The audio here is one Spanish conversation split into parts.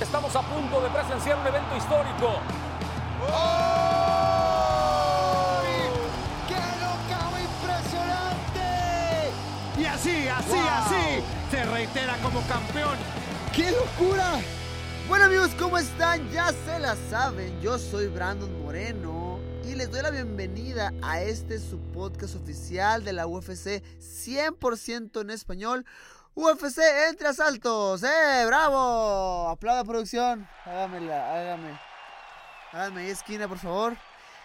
Estamos a punto de presenciar un evento histórico. ¡Qué knockout impresionante! Y así, así, así, se reitera como campeón. ¡Qué locura! Bueno amigos, ¿cómo están? Ya se la saben, yo soy Brandon Moreno y les doy la bienvenida a este su podcast oficial de la UFC 100% en español. UFC entre asaltos, ¡eh! ¡Bravo! Aplauda producción. Hágamela, hágame. Hágame esquina, por favor.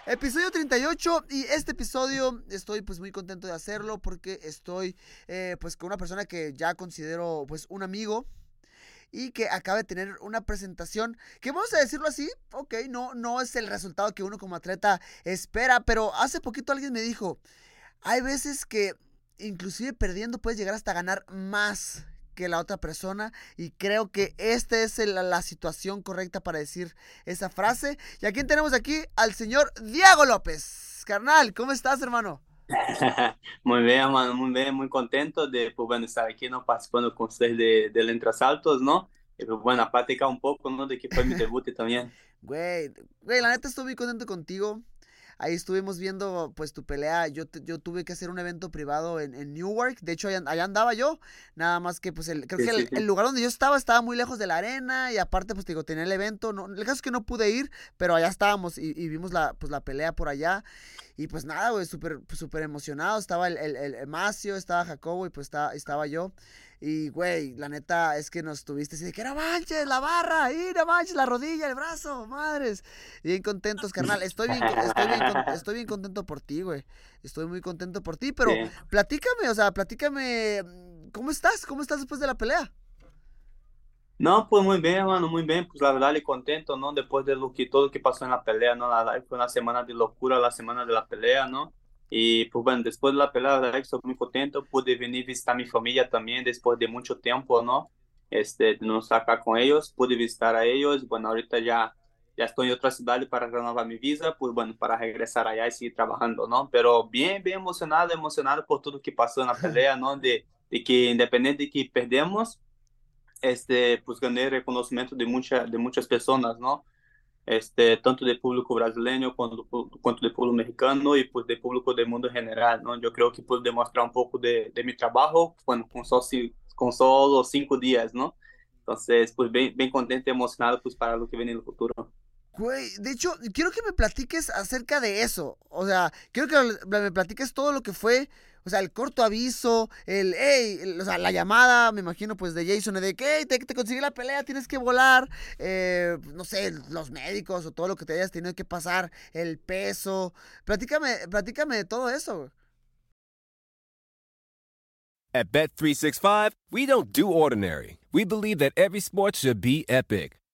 Episodio 38 y este episodio estoy pues muy contento de hacerlo porque estoy eh, pues con una persona que ya considero pues un amigo y que acaba de tener una presentación que vamos a decirlo así, ok, no, no es el resultado que uno como atleta espera, pero hace poquito alguien me dijo, hay veces que inclusive perdiendo puedes llegar hasta ganar más que la otra persona y creo que esta es el- la situación correcta para decir esa frase. Y a quién tenemos aquí al señor Diego López. Carnal, ¿cómo estás, hermano? Muy bien, mano, muy bien, muy contento de, pues, bueno, estar aquí, ¿no? Participando con ustedes de, del Entre Asaltos, ¿no? Y, pues, bueno, a platicar un poco, ¿no? De que fue mi debut también. Güey, güey, la neta estoy muy contento contigo. Ahí estuvimos viendo pues tu pelea. Yo, yo tuve que hacer un evento privado en, en Newark. De hecho, allá, allá andaba yo. Nada más que pues el, creo Sí, que el, sí. el lugar donde yo estaba estaba muy lejos de la arena. Y aparte, pues digo, tenía el evento. No, el caso es que no pude ir, pero allá estábamos y, y vimos la, pues, la pelea por allá. Y pues nada, güey, súper súper emocionado. Estaba el, el, el Macio, estaba Jacobo y pues estaba, estaba yo. Y, güey, la neta es que nos tuviste así de que no manches, la barra, y no manches, la rodilla, el brazo, madres. Bien contentos, carnal. Estoy bien, estoy bien, estoy bien contento por ti, güey. Estoy muy contento por ti, pero Sí. platícame, o sea, platícame, mm, ¿cómo estás? ¿Cómo estás después de la pelea? No, pues muy bien, mano, muy bien. Pues la verdad, le contento, ¿no? Después de lo que, todo lo que pasó en la pelea, ¿no? La fue una semana de locura, la semana de la pelea, ¿no? Y pues bueno, después de la pelea, la estoy muy contento. Pude venir visitar a mi familia también después de mucho tiempo, ¿no? Este, no estar acá con ellos. Pude visitar a ellos. Bueno, ahorita ya, ya estoy en otra ciudad para renovar mi visa, pues bueno, para regresar allá y seguir trabajando, ¿no? Pero bien, bien emocionado, emocionado por todo lo que pasó en la pelea, ¿no? De, de que independiente de que perdemos, este, pues gané reconocimiento de, mucha, de muchas personas, ¿no? Este, tanto del público brasileño quanto, quanto del público mexicano y pues del público del mundo en general, ¿no? Yo creo que pude demostrar un poco de, de mi trabajo, bueno, con solo, con solo cinco días, ¿no? Entonces, pues bien, bien contento y emocionado pues para lo que viene en el futuro. Güey, de hecho, quiero que me platiques acerca de eso. O sea, quiero que me platiques todo lo que fue. O sea, el corto aviso, el, hey, o sea, la llamada, me imagino, pues, de Jason, de que, te, te la pelea, tienes que volar. eh, no sé, los médicos o todo lo que te hayas tenido que pasar, el peso. Platícame, platícame de todo eso. At Bet365, we don't do ordinary. We believe that every sport should be epic.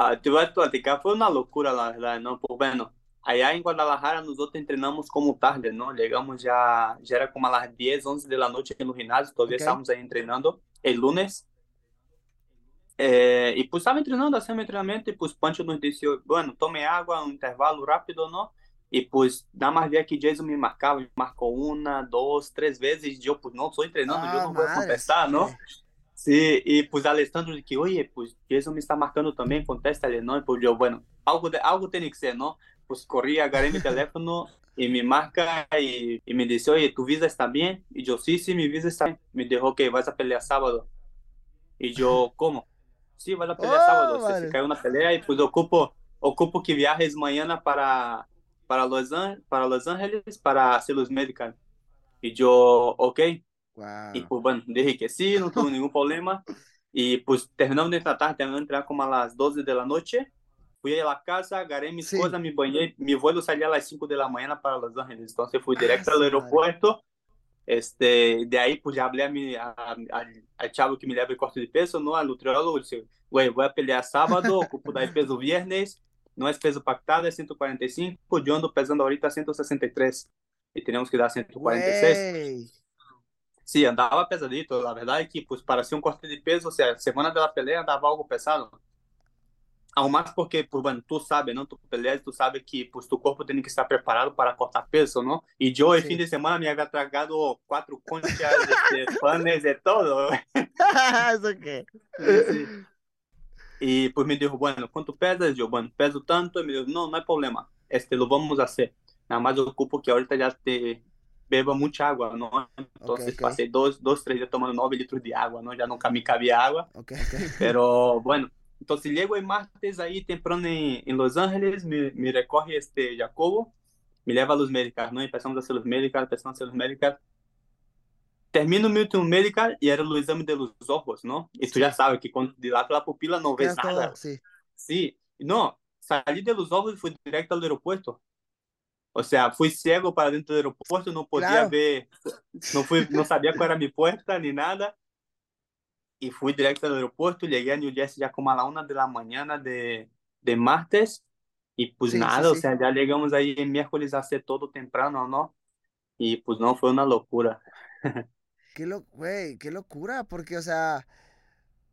Ah, te voy a platicar, fue una locura la verdad, ¿no? Pues bueno, allá en Guadalajara nosotros entrenamos como tarde, ¿no? Llegamos ya, ya era como a las 10, 11 de la noche en los gimnasios, todavía Ok. estábamos ahí entrenando el lunes. Eh, y pues estaba entrenando, haciendo entrenamiento, y pues Pancho nos dijo, bueno, tome agua, un intervalo rápido, ¿no? Y pues nada más veía que Jason me marcaba, me marcó una, dos, tres veces, y yo pues no, estoy entrenando, Ah, no voy a madres. contestar, ¿no? Sí. Y pues Alessandro de que, oye, pues Jason me está marcando también, contéstale, ¿no? Y pues yo, bueno, algo, de, algo tiene que ser, ¿no? Pues corrí, agarré mi teléfono y me marca y, y me dice, oye, ¿tu visa está bien? Y yo, sí, sí, mi visa está bien. Me dijo, ok, vas a pelear sábado. Y yo, ¿cómo? Sí, vas a pelear Oh, sábado. Vale. se cae una pelea y pues ocupo, ocupo que viajes mañana para, para, Los, An- para Los Ángeles para hacer los medical. Y yo, ok. Wow. Y pues bueno, dije que sí, no tuve ningún problema. Y pues terminamos de tratar, terminamos de entrar como a las 12 de la noche. Fui a la casa, agarré mis Sí. cosas, me bañé. Mi vuelo salía a las 5 de la mañana para Los Ángeles. Entonces fui Ah, directo su al madre. aeropuerto. Este, de ahí pues ya hablé a mi, a- al, al chavo que me leva el corte de peso, ¿no? Al nutriólogo, dije, güey, voy a pelear sábado, ocupo dar peso viernes, no es peso pactado, es 145, yo ando pesando ahorita 163 y tenemos que dar 146. Güey. Sí, andaba pesadito. La verdad es que, pues, para hacer un corte de peso, o sea, semana de la pelea andaba algo pesado. Aún más porque, pues, bueno, tú sabes, ¿no? Tu peleas, tú sabes que, pues, tu corpo tiene que estar preparado para cortar peso. Y yo, el Sí. fin de semana, me había tragado cuatro conchas, este, panes, de todo. ¿Eso qué? Sí. Y pues me dijo, bueno, ¿cuánto pesas? Yo, bueno, peso tanto. Y me dijo, no, no hay problema. Este, lo vamos a hacer. Nada más ocupo que ahorita ya te beba mucha agua, ¿no? Entonces ok. pasé dos, dos, tres días tomando nueve litros de agua, ¿no? Ya nunca me cabía agua. Ok, ok. Pero bueno, entonces llego el martes ahí temprano en, en Los Ángeles, me, me recoge este Jacobo, me lleva a los médicos, ¿no? Empezamos a hacer los médicos, empezamos a hacer los médicos. Termino mi último médico y era el exame de los ojos, ¿no? Y tú ya sabes que cuando dilata la pupila no ves nada. todo, sí. Sí, no, salí de los ojos y fui directo al aeropuerto. O sea, fui ciego para dentro del aeropuerto, no podía Claro. ver, no, fui, no sabía cuál era mi puerta ni nada. Y fui directo al aeropuerto, llegué a New Jersey ya como a la una de la mañana de, de martes. Y pues Sí, sí, nada, o sí. sea, ya llegamos ahí el miércoles a hacer todo temprano, ¿no? Y pues no, fue una locura. Qué lo, güey, qué locura, porque, o sea,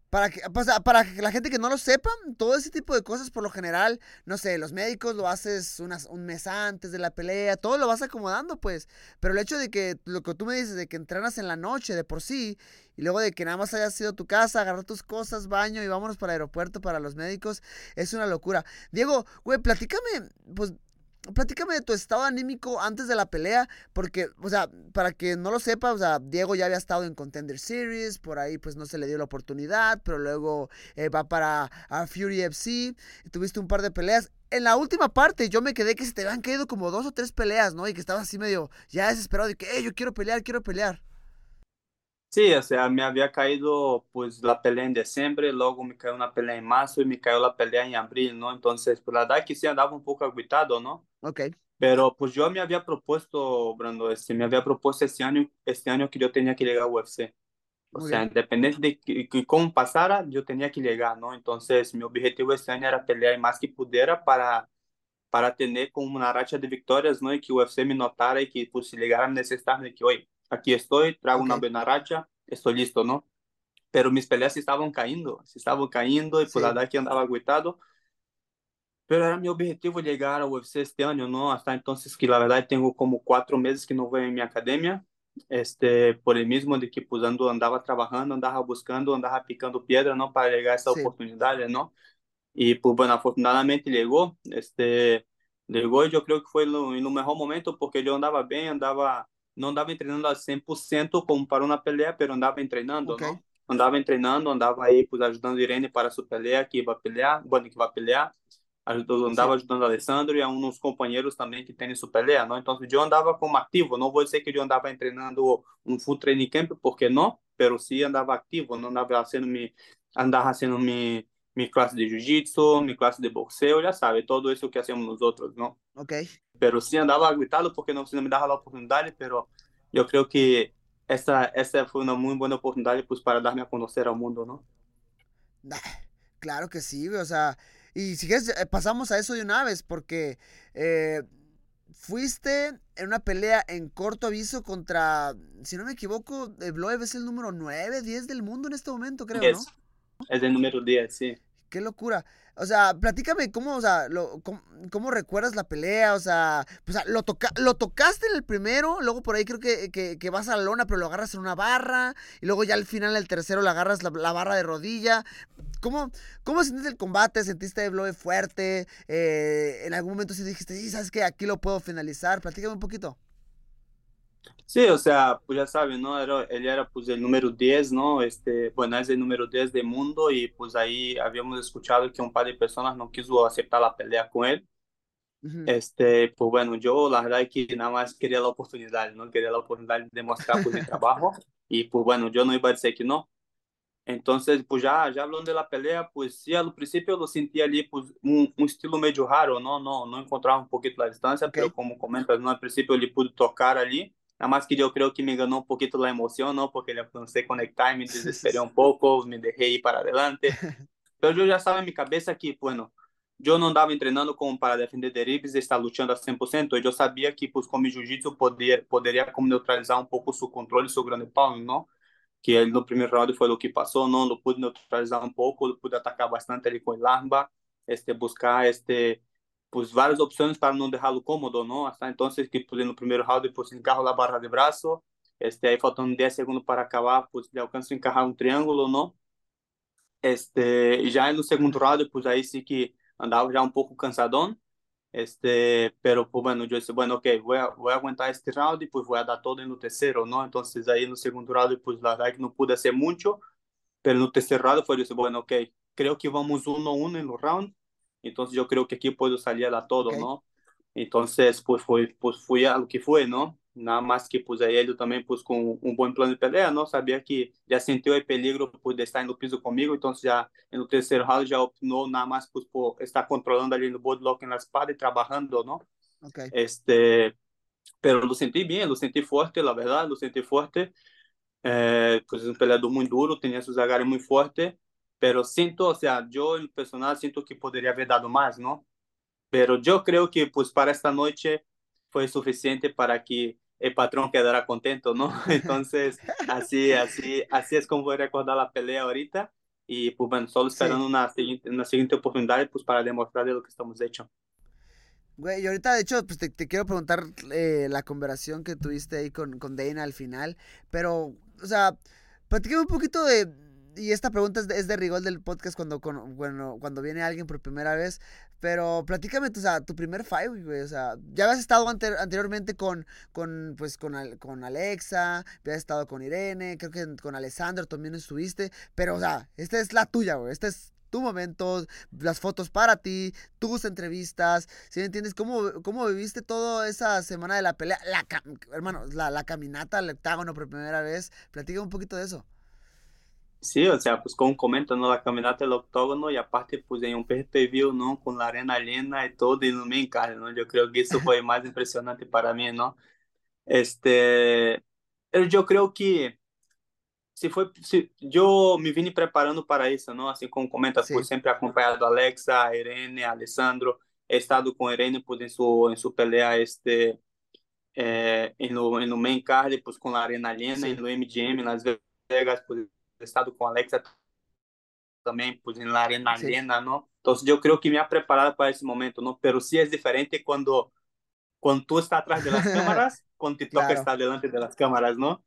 para que, o sea, para que la gente que no lo sepa, todo ese tipo de cosas, por lo general, no sé, los médicos lo haces unas, un mes antes de la pelea, todo lo vas acomodando, pues. Pero el hecho de que, lo que tú me dices, de que entrenas en la noche de por sí, y luego de que nada más hayas ido a tu casa, agarrar tus cosas, baño y vámonos para el aeropuerto para los médicos, es una locura. Diego, güey, platícame, pues, platícame de tu estado anímico antes de la pelea, porque, o sea, para que no lo sepa, o sea, Diego ya había estado en Contender Series, por ahí pues no se le dio la oportunidad, pero luego eh, va para a Fury FC, tuviste un par de peleas. En la última parte yo me quedé que se te habían caído como dos o tres peleas, ¿no? Y que estabas así medio ya desesperado de que, hey, yo quiero pelear, quiero pelear. Sí, o sea, me había caído pues la pelea en diciembre, luego me cayó una pelea en marzo y me cayó la pelea en abril, ¿no? Entonces, pues la verdad que sí andaba un poco agüitado, ¿no? Ok, Pero pues yo me había propuesto, Brando, este, me había propuesto este año, este año que yo tenía que llegar a UFC. O Muy sea, bien. independiente de que, que cómo pasara, yo tenía que llegar, ¿no? Entonces, mi objetivo este año era pelear más que pudiera para, para tener como una racha de victorias, ¿no? Y que UFC me notara y que pues si llegara a necesitarme de que, oye, aquí estoy, traigo una Ok. buena racha, estoy listo, ¿no? Pero mis peleas se estaban cayendo, se estaban cayendo y pues Sí. la verdad que andaba agüitado. Pero era mi objetivo llegar a UFC este año, ¿no? Hasta entonces que la verdad tengo como cuatro meses que no voy en mi academia, este, por el mismo de que pues ando, andaba trabajando, andaba buscando, andaba picando piedra, ¿no? Para llegar a esa Sí. oportunidad, ¿no? Y pues bueno, afortunadamente llegó, este, llegó y yo creo que fue lo, en lo mejor momento porque yo andaba bien, andaba, no andaba entrenando al 100% como para una pelea, pero andaba entrenando, Ok. ¿no? Andaba entrenando, andaba ahí pues ajudando a Irene para su pelea, que a pelear, bueno, que va a pelear, Ajudou- andava ajudando a Alessandro e a uns companheiros também que tem sua pelea, não? Então, eu andava como ativo, não vou dizer que eu andava treinando um full training camp, porque não, pero sim andava ativo, não andava sendo me andava sendo me mi clase de jiu-jitsu, mi clase de boxeo, ya sabe, todo eso que hacemos nosotros, ¿no? Ok. Pero sí andaba gritando porque no se me daba la oportunidad, pero yo creo que esta, esta fue una muy buena oportunidad pues, para darme a conocer al mundo, ¿no? Claro que sí, o sea, y si quieres, eh, pasamos a eso de una vez, porque eh, fuiste en una pelea en corto aviso contra, si no me equivoco, Bloev es el número 9, 10 del mundo en este momento, creo, ¿no? Es el número 10, sí. Qué locura. O sea, platícame cómo, o sea, lo, cómo, recuerdas la pelea, o sea, pues, lo, toca, lo tocaste en el primero, luego por ahí creo que, que, vas a la lona, pero lo agarras en una barra, y luego ya al final el tercero le agarras la, barra de rodilla. ¿Cómo, ¿Cómo sentiste el combate? ¿Sentiste el blow fuerte? Eh, ¿En algún momento sí dijiste, sí, sabes que aquí lo puedo finalizar? Platícame un poquito. Sí, o sea, pues ya saben, ¿no? Era, él era pues el número 10, ¿no? Este, bueno, es el número 10 del mundo y pues ahí habíamos escuchado que un par de personas no quiso aceptar la pelea con él. Este, pues bueno, yo la verdad es que nada más quería la oportunidad, ¿no? Quería la oportunidad de demostrar pues mi trabajo y pues bueno, yo no iba a decir que no. Entonces, pues ya, ya hablando de la pelea, pues sí, al principio lo sentía ali pues, un, un estilo medio raro, ¿no? No, no encontraba un poquito la distancia, okay. pero como comentas, ¿no? Al principio ele pude tocar ali Nada más que yo creo que me ganó un poquito la emoción, ¿no? Porque le a conectar me desesperé un poco, me dejé ir para adelante. Pero yo ya estaba en mi cabeza que, bueno, yo no andaba entrenando como para defender derribes estar luchando a 100%. Yo sabía que, pues, con mi jiu-jitsu poder, poderia como neutralizar um pouco seu controle, seu grande pau, não? Que ele no primeiro round foi o que passou, não? Lo pude neutralizar um pouco, lo pude atacar bastante ali com el armbar, este, buscar, este, pues varias opciones para no dejarlo cómodo, ¿no? Hasta entonces que pues en el primer round pues encarro la barra de brazo, este, ahí faltando 10 segundos para acabar, pues le alcanzo a encajar un triángulo, ¿no? Este, y ya segundo round, pues ahí sí que andaba ya un poco cansadón, este, pero pues bueno, yo dije, bueno, ok, voy a, voy a aguantar este round y pues voy a dar todo en el tercero, ¿no? Entonces ahí segundo round, pues la verdad que no pude hacer mucho, pero en el tercer round fue, yo dije, bueno, ok, creo que vamos uno a uno en los rounds, entonces yo creo que aquí puedo salir a todo, okay. ¿no? Entonces, pues fue, pues fui a lo que fue, ¿no? Nada más que pues ahí él también pues con un buen plan de pelea, ¿no? Sabía que ya sintió el peligro de estar en el piso conmigo, entonces ya en el tercer round ya optó nada más pues por estar controlando ali en el bodylock en la espada y trabajando, ¿no? Okay. Este, pero lo sentí bien, lo sentí fuerte, la verdad, lo sentí fuerte. Eh, pues es un peleador muy duro, tenía sus agarres muy fuertes pero siento, o sea, yo en personal siento que podría haber dado más, ¿no? Pero yo creo que pues para esta noche fue suficiente para que el patrón quedara contento, ¿no? Entonces, así, así, así es como voy a recordar la pelea ahorita y pues bueno, solo esperando sí. una, siguiente, una siguiente oportunidad pues para demostrar de lo que estamos hechos. Güey, y ahorita de hecho pues te, te quiero preguntar eh, la conversación que tuviste ahí con, con Dana al final, pero, o sea, platícame un poquito de, y esta pregunta es de, es de rigor del podcast cuando, bueno, cuando viene alguien por primera vez. Pero platícame, o sea, tu primer fight, güey. O sea, ya habías estado ante, anteriormente con, con, pues, con, con Alexa, habías estado con Irene, creo que con Alessandro también estuviste. Pero, o sea, esta es la tuya, güey. Este es tu momento, las fotos para ti, tus entrevistas, ¿sí me entiendes? ¿Cómo, cómo viviste toda esa semana de la pelea? La, hermano, la, la caminata al octágono por primera vez. Platica un poquito de eso. Sí, o sea, pues como comentando la caminata del octógono y aparte pues en un pay-per-view, ¿no? Con la arena llena y todo y no me encaje, ¿no? Yo creo que eso fue más impresionante para mí, ¿no? Este, yo creo que se foi se, eu me vim preparando para isso não assim como comenta Sim. sempre acompanhado Alexa Irene Alessandro he estado com Irene por em sua em sua pelea este eh, em no no main card pois com a Arena Lena e no MGM nas Vegas estado con Alexa también, pues en la arena sí. llena, ¿no? Entonces yo creo que me ha preparado para ese momento, ¿no? Pero sí es diferente cuando, cuando tú estás atrás de las cámaras, cuando te toca claro. estar delante de las cámaras, ¿no?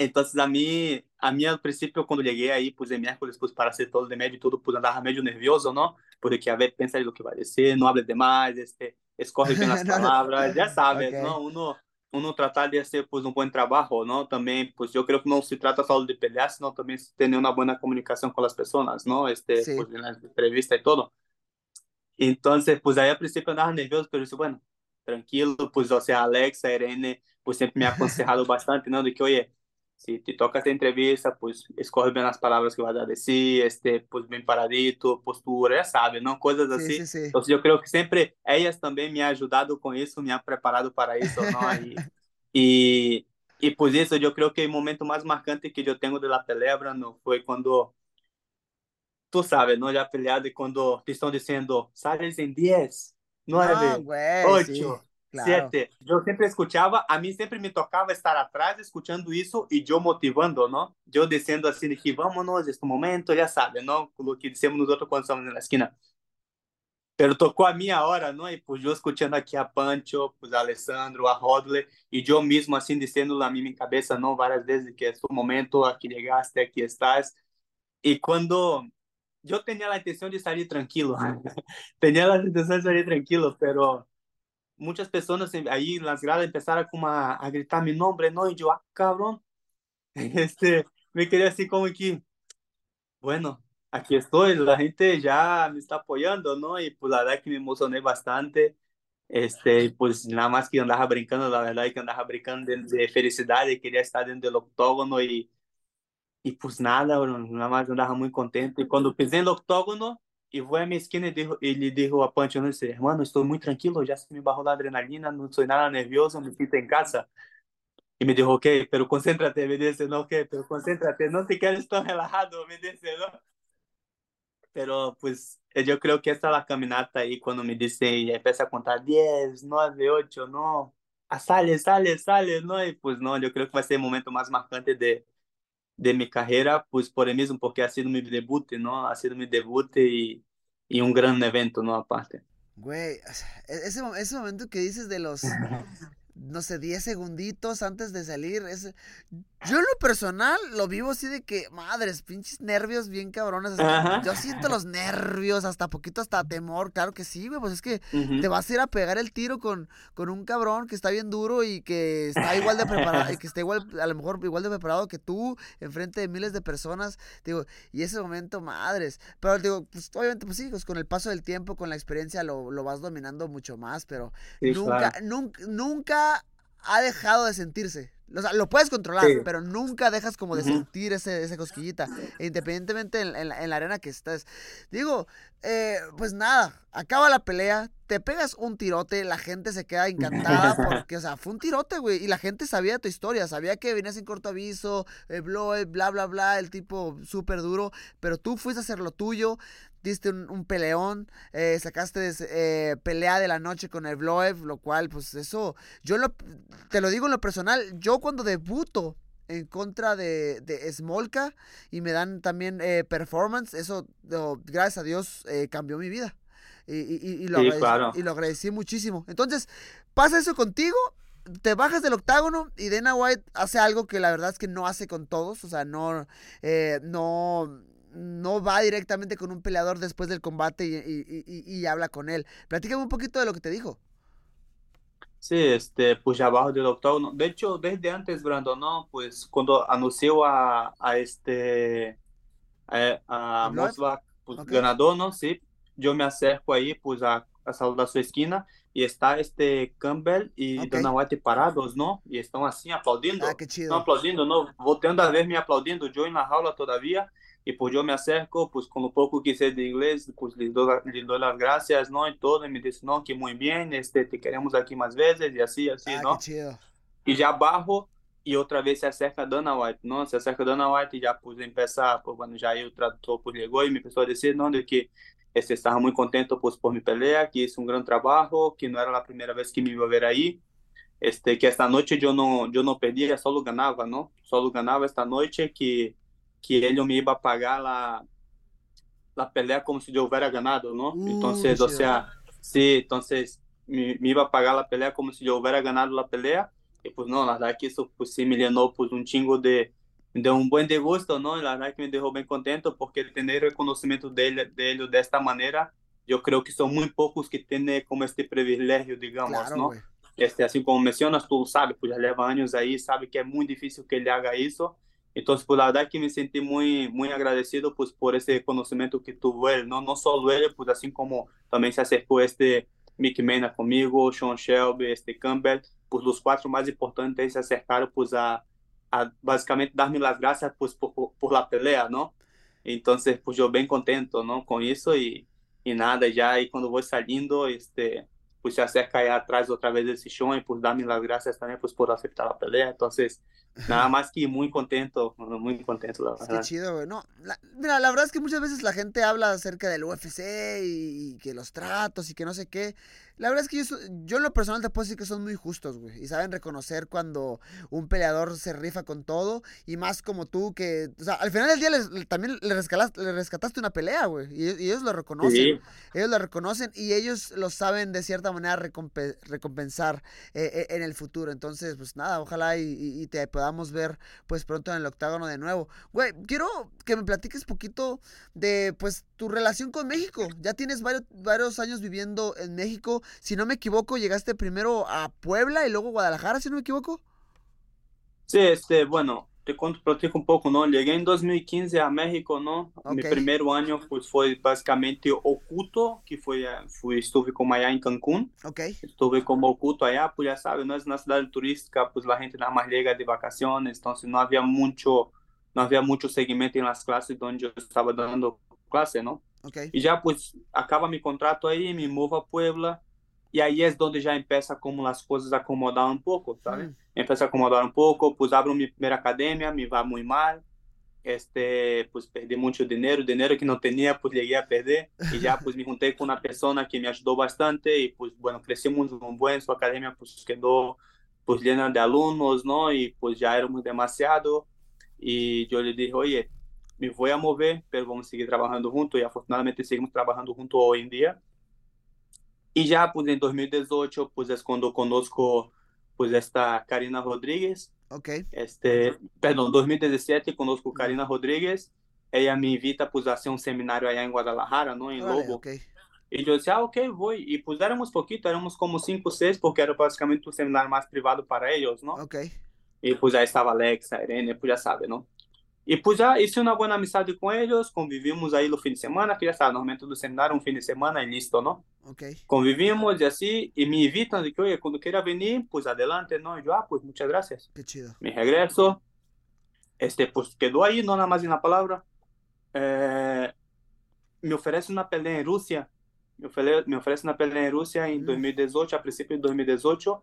Entonces a mí, a mí al principio cuando llegué ahí, pues miércoles, pues para hacer todo de medio y todo, pues andaba medio nervioso, ¿no? Porque a ver, pensa en lo que va a decir, no hables de más, este, escoge bien las palabras, ya sabes, okay. ¿no? Uno, uno tratar de hacer pues un buen trabajo, ¿no? También, pues yo creo que no se trata solo de pelear, sino también tener una buena comunicación con las personas, ¿no? Este, sí. pues en la entrevista y todo. Entonces, pues ahí al principio andaba nervioso, pero dije, bueno, tranquilo, pues o sea, Alexa, Irene, pues siempre me ha aconsejado bastante, ¿no? De que, oye, si te toca esta entrevista, pues escoge bien las palabras que vas a decir, este, pues bien paradito, postura, ya sabe, ¿no? Cosas así. Sí, sí, sí. Entonces yo creo que siempre ellas también me han ayudado con eso, me han preparado para eso, ¿no? Y, y, y pues eso, yo creo que el momento más marcante que yo tengo de la pelea, Brando, fue cuando, tú sabes, ¿no? Ya peleado y cuando te están diciendo, sales en 10, 9, Ah, güey, 8, sí, claro. Siete. Yo siempre escuchaba, a mí siempre me tocaba estar atrás escuchando eso y yo motivando, ¿no? Yo diciendo así de que vámonos, este momento, ya sabe, ¿no? Lo que decimos nosotros cuando estamos en la esquina. Pero tocó a mí ahora, ¿no? Y pues yo escuchando aquí a Pancho, pues a Alessandro, a Rodley, y yo mismo así diciendo a mí en mi cabeza, ¿no? Varias veces que es tu momento, aquí llegaste, aquí estás. Y cuando yo tenía la intención de salir tranquilo, tenía la intención de salir tranquilo, pero muchas personas ahí en las gradas empezaron como a, a gritar mi nombre, ¿no? Y yo, ah, cabrón, este, me quedé así como que, bueno, aquí estoy, la gente ya me está apoyando, ¿no? Y pues la verdad que me emocioné bastante, este, pues nada más que andaba brincando, la verdad que andaba brincando de, de felicidad y quería estar dentro del octógono y, y pues nada, nada más andaba muy contento. Y cuando pisé el octógono, y fue a mi esquina y, dijo, y a Pancho, no sé, hermano, estoy muy tranquilo, ya se me bajó la adrenalina, no soy nada nervioso, me siento en casa. Y me dijo, ok, pero concéntrate, me dice, no, ok, pero concéntrate, no te quedes tan relajado, me dice, ¿no? Pero pues eh, yo que esta es la caminata ahí cuando me dice y empieza a contar 10, 9, 8, no, ah, sale, sale, sale, ¿no? Y pues no, yo creo que va a ser el momento más marcante de, de mi carrera, pues por el mismo, porque ha sido mi debut, ¿no? Ha sido mi debut y, y un gran evento, ¿no? Aparte. Güey, e- ese, ese momento que dices de los, no sé, 10 segunditos antes de salir, ese- yo en lo personal lo vivo así de que, madres, pinches nervios bien cabrones. hasta- yo siento los nervios, hasta poquito, hasta temor, claro que sí, güey, pues es que te vas a ir a pegar el tiro con, con un cabrón que está bien duro y que está igual de preparado, y que está igual, a lo mejor igual de preparado que tú, enfrente de miles de personas, digo, y ese momento, madres, pero digo, pues obviamente, pues sí, pues, con el paso del tiempo, con la experiencia, lo, lo vas dominando mucho más, pero Sí, nunca, claro. nunca, nunca ha dejado de sentirse. O sea, lo puedes controlar, Sí. pero nunca dejas como de sentir ese, esa cosquillita, independientemente en, en la, en la arena que estés. Digo, eh, pues nada, acaba la pelea, te pegas un tirote, la gente se queda encantada porque, o sea, fue un tirote, güey, y la gente sabía tu historia, sabía que venías sin corto aviso, eh, blow, bla, bla, bla, el tipo súper duro, pero tú fuiste a hacer lo tuyo, diste un, un peleón, eh, sacaste eh, pelea de la noche con el Bloev, lo cual, pues eso, yo lo, te lo digo en lo personal, yo cuando debuto en contra de, de Smolka y me dan también eh, performance, eso, oh, gracias a Dios, eh, cambió mi vida. Y, y- y- y lo Sí, agradecí, claro. y lo agradecí muchísimo. Entonces, pasa eso contigo, te bajas del octágono y Dana White hace algo que la verdad es que no hace con todos, o sea, no, eh, no, no va directamente con un peleador después del combate y, y- y- y habla con él. Platícame un poquito de lo que te dijo. Sí, este, pues ya abajo del octágono. De hecho, desde antes, Brandon, ¿no? Pues cuando anunció a, a este, a, a. Mosbach, pues Ok. ganador, ¿no? Sí, yo me acerco ahí, pues a, a saludar su esquina y está este Campbell y Ok. Dana White parados, ¿no? Y están así aplaudiendo. Ah, qué chido. No aplaudiendo, no, volteando a verme aplaudiendo, yo en la jaula todavía, e por eu me acerco, pues com lo pouco que sei de inglês, pues lhe dou les doy las gracias, todo, me disse não que muito bem, este, te queremos aqui mais vezes, e assim assim, ah, e já ya e outra vez se acerca a Dana White. Não, se acerca a Dana White e já pus em por quando já o tradutor por ligou e me começou a dizer não, de que este estava muito contente por, por me pelear, que isso é um grande trabalho, que não era a primeira vez que me ia ver aí, este, que esta noite eu não eu não perdia, só lo ganhava, não? Só lo ganhava esta noite, que que él me iba a pagar la, la pelea como si yo hubiera ganado, ¿no? Uh, Entonces, o chido. sea, sí, entonces me, me iba a pagar la pelea como si yo hubiera ganado la pelea. Y pues no, la verdad que eso pues sí me llenó pues un chingo de, de un buen de gusto, ¿no? La verdad que me dejó bien contento porque tener reconocimiento de él, de él de esta manera, yo creo que son muy pocos que tienen como este privilegio, digamos, Claro, ¿no? güey. Este, así como mencionas, tú sabes, pues ya lleva años ahí, sabe que es muy difícil que él haga eso. Entonces, pues la verdad que me sentí muy, muy agradecido pues por ese conocimiento que tuvo él, ¿no? No solo él, pues así como también se acercó este Mick Mena conmigo, Sean Shelby, este Campbell, pues los cuatro más importantes se acercaron pues a, a básicamente darme las gracias pues por, por, la pelea, ¿no? Entonces, pues yo bien contento, ¿no? Con eso y, y nada, ya ahí cuando voy saliendo, este, pues se acerca atrás otra vez del sillón y pues darme las gracias también pues por aceptar la pelea. Entonces, nada más que muy contento, muy contento, la verdad. Qué chido, güey. No, mira, la verdad es que muchas veces la gente habla acerca del UFC y, y que los tratos y que no sé qué. La verdad es que yo, yo, en lo personal te puedo decir que son muy justos, güey. Y saben reconocer cuando un peleador se rifa con todo. Y más como tú, que. O sea, al final del día les, también le rescataste, le rescataste, una pelea, güey. Y, y, ellos lo reconocen. Sí. Ellos lo reconocen y ellos lo saben de cierta manera recompe recompensar eh, en el futuro. Entonces, pues nada, ojalá y, y, te podamos ver, pues pronto en el octágono de nuevo. Güey, quiero que me platiques poquito de, pues, tu relación con México. Ya tienes varios, varios años viviendo en México si no me equivoco, llegaste primero a Puebla y luego Guadalajara, si no me equivoco. Sí, este, bueno, te cuento, platico un poco, ¿no? Llegué en 2015 a México, ¿no? Okay. Mi primer año pues fue básicamente oculto, que fue, fui, estuve como allá en Cancún. Okay. Estuve como oculto allá, pues ya sabes, no es una ciudad turística, pues la gente nada más llega de vacaciones, entonces no había mucho, no había mucho seguimiento en las clases donde yo estaba dando clase, ¿no? Okay. Y ya pues acaba mi contrato ahí, me muevo a Puebla, y ahí es donde ya empieza como las cosas a acomodar un poco, ¿sabes? Mm. A acomodar un poco, pues abro mi primera academia, me va muy mal, este, pues perdí mucho dinero, dinero que no tenía, pues llegué a perder, y ya pues me junté con una persona que me ayudó bastante, y pues bueno, crecimos un buen, su academia pues quedó pues llena de alumnos, ¿no? Y pues ya éramos demasiado, y yo le dije, oye, me voy a mover, pero vamos a seguir trabajando juntos, y afortunadamente seguimos trabajando juntos hoy en día, y ya, pues en 2018, pues es cuando conozco pues esta Karina Rodríguez. Ok. Este, perdón, 2017 conozco Karina Rodríguez. Ella me invita pues a hacer un seminario allá en Guadalajara, ¿no? En vale, Lobo. Okay. Y yo decía, ah, ok, voy. Y pues éramos poquito, éramos como cinco, seis, porque era básicamente un seminario más privado para ellos, ¿no? Ok. Y pues ahí estaba Alexa, Irene, pues ya sabe, ¿no? E pues já hice uma boa amizade com eles, convivimos aí no fim de semana, que já sabe, normalmente do seminário um fim de semana e listo, não? Ok. Convivimos e assim, e me invitam de que, oye, quando queira venir, pues adelante, não? E eu, ah, pues muchas gracias. Qué chido. Me regreso, este, pues quedou aí, não nada mais na palavra. Eh, me oferece uma pelea em Rússia, me, ofere, me oferece uma pelea em Rússia em 2018, a princípio de 2018,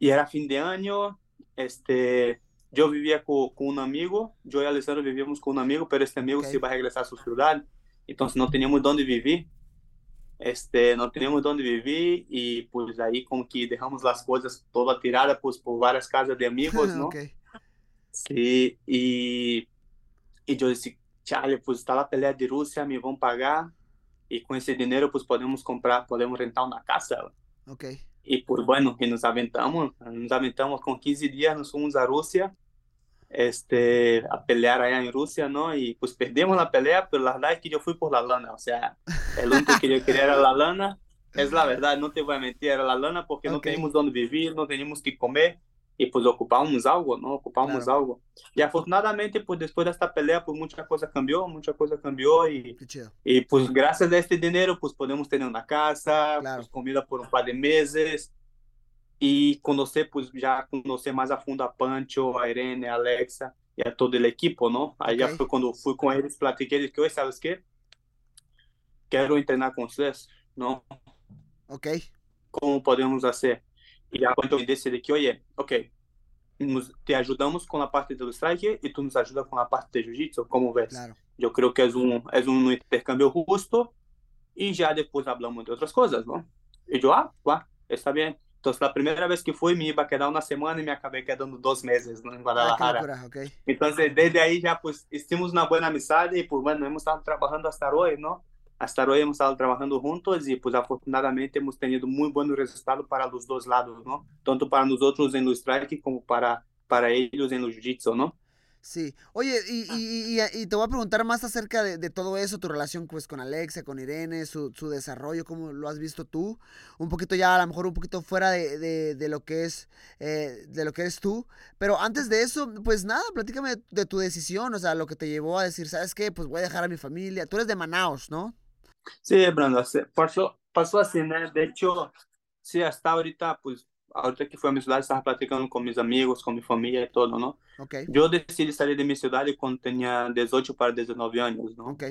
e era fim de ano, este yo vivía con, con, un amigo, yo y Alessandro vivíamos con un amigo, pero este amigo okay. se iba a regresar a su ciudad, entonces no teníamos dónde vivir, este, no teníamos dónde vivir y pues ahí como que dejamos las cosas todas tiradas pues, por varias casas de amigos, ¿no? okay. Sí, y, y yo decía, chale, pues está la pelea de Rusia, me van a pagar y con ese dinero pues podemos comprar, podemos rentar una casa. Okay. Y pues bueno, y nos aventamos, nos aventamos con 15 días, nos fuimos a Rusia, este, a pelear allá en Rusia, ¿no? Y pues perdimos la pelea, pero la verdad es que yo fui por la lana, o sea, el único que yo quería era la lana, es la verdad, no te voy a mentir, era la lana porque okay. no teníamos dónde vivir, no teníamos que comer, y pues ocupábamos algo, ¿no? Ocupábamos claro. algo. Y afortunadamente, pues después de esta pelea, pues mucha cosa cambió, mucha cosa cambió y, y pues gracias a este dinero, pues podemos tener una casa, claro. pues, comida por un par de meses y conocer, pues ya conocer más a fondo a Pancho, a Irene, a Alexa y a todo el equipo, ¿no? Ahí okay. fue cuando fui con ellos, platiqué, dije, oye, ¿sabes qué? Quiero entrenar con ustedes, ¿no? Ok. ¿Cómo podemos hacer? Y ya cuando decidí que, oye, ok, nos, te ayudamos con la parte del strike y tú nos ayudas con la parte de jiu-jitsu, ¿cómo ves? Claro. Yo creo que es un, es un intercambio justo y ya después hablamos de otras cosas, ¿no? Y yo, ah, va, está bien. Entonces, la primera vez que fui, me iba a quedar una semana y me acabé quedando dos meses ¿no? en Guadalajara. Ah, locura, okay. Entonces, desde ahí ya, pues, hicimos una buena amistad y, pues, bueno, hemos estado trabajando hasta hoy, ¿no? Hasta hoy hemos estado trabajando juntos y pues afortunadamente hemos tenido muy buenos resultados para los dos lados, ¿no? Tanto para nosotros en los strike como para, para ellos en los jiu-jitsu, ¿no? Sí. Oye, y, y, y, y, te voy a preguntar más acerca de, de, todo eso, tu relación pues con Alexa, con Irene, su, su, desarrollo, cómo lo has visto tú. Un poquito ya, a lo mejor un poquito fuera de, de, de lo que es, eh, de lo que eres tú. Pero antes de eso, pues nada, platícame de, de, tu decisión, o sea, lo que te llevó a decir, ¿sabes qué? Pues voy a dejar a mi familia. Tú eres de Manaus, ¿no? Sí, Brando, pasó, pasó así, ¿no? De hecho, sí, hasta ahorita, pues ahorita que fui a mi ciudad, estaba platicando con mis amigos, con mi familia y todo, ¿no? Ok, Yo decidí salir de mi ciudad cuando tenía 18 para 19 años, ¿no? ok.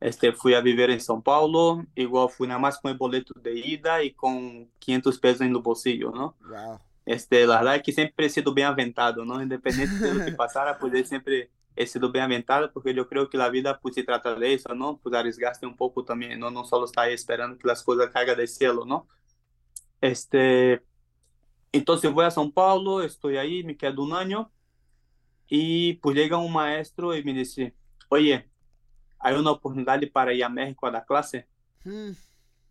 Este, fui a vivir en São Paulo, igual fui nada más con el boleto de ida y con 500 pesos en el bolsillo, ¿no? Wow. Este, la verdad es que siempre he sido bien aventado, ¿no? Independiente de lo que pasara, pues siempre he sido bien aventado porque yo creo que la vida pues se trata de eso, ¿no? Pues arriesgarse un poco también, ¿no? No solo estar esperando que las cosas caigan del cielo, ¿no? Este, entonces voy a São Paulo, estoy ahí, me quedo un año y pues llega un maestro y me dice, oye, hay una oportunidad para ir a México a dar clase. Hmm,